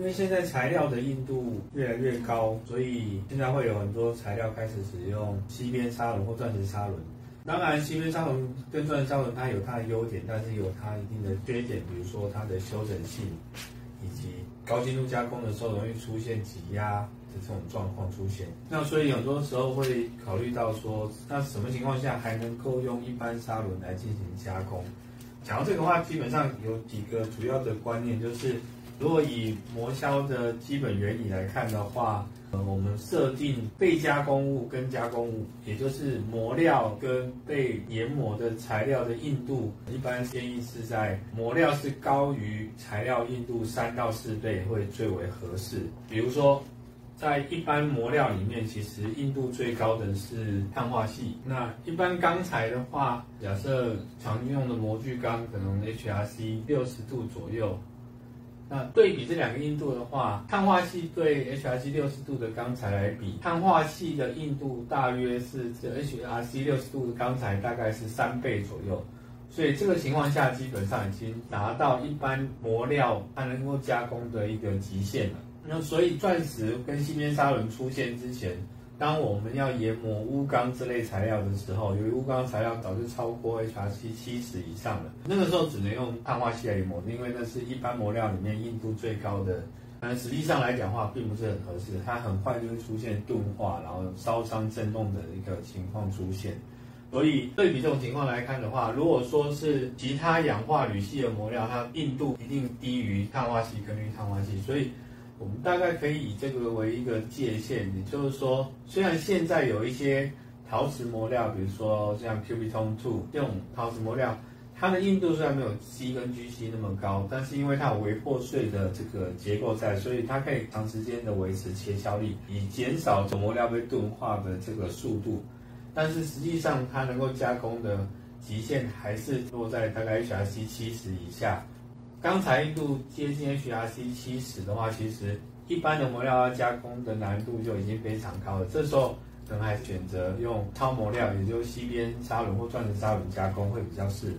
因为现在材料的硬度越来越高，所以现在会有很多材料开始使用锡边砂轮或钻石砂轮。当然，锡边砂轮跟钻石砂轮它有它的优点，但是有它一定的缺点，比如说它的修整性，以及高精度加工的时候容易出现挤压的这种状况出现。那所以很多时候会考虑到说，那什么情况下还能够用一般砂轮来进行加工？讲到这个话，基本上有几个主要的观念，就是如果以磨削的基本原理来看的话，呃，我们设定被加工物跟加工物，也就是磨料跟被研磨的材料的硬度，一般建议是在磨料是高于材料硬度三到四倍会最为合适。比如说。在一般磨料里面，其实硬度最高的是碳化系。那一般钢材的话，假设常用的模具钢可能 HRC 六十度左右。那对比这两个硬度的话，碳化系对 HRC 六十度的钢材来比，碳化系的硬度大约是这 HRC 六十度的钢材大概是三倍左右。所以这个情况下，基本上已经达到一般磨料它能够加工的一个极限了。那所以钻石跟锡边砂轮出现之前，当我们要研磨钨钢这类材料的时候，由于钨钢材料早就超过 HRC 七十以上了，那个时候只能用碳化锡来研磨，因为那是一般磨料里面硬度最高的。但实际上来讲话，并不是很合适，它很快就会出现钝化，然后烧伤震动的一个情况出现。所以对比这种情况来看的话，如果说是其他氧化铝系的磨料，它硬度一定低于碳化锡跟氯碳化锡，所以。我们大概可以以这个为一个界限，也就是说，虽然现在有一些陶瓷磨料，比如说像 Cubitone Two 这种陶瓷磨料，它的硬度虽然没有 C 跟 GC 那么高，但是因为它有微破碎的这个结构在，所以它可以长时间的维持切削力，以减少磨料被钝化的这个速度。但是实际上，它能够加工的极限还是落在大概 HRC 七十以下。刚才硬度接近 HRC 七十的话，其实一般的磨料要加工的难度就已经非常高了。这时候可能还选择用超磨料，也就是细边砂轮或钻石砂轮加工会比较适合。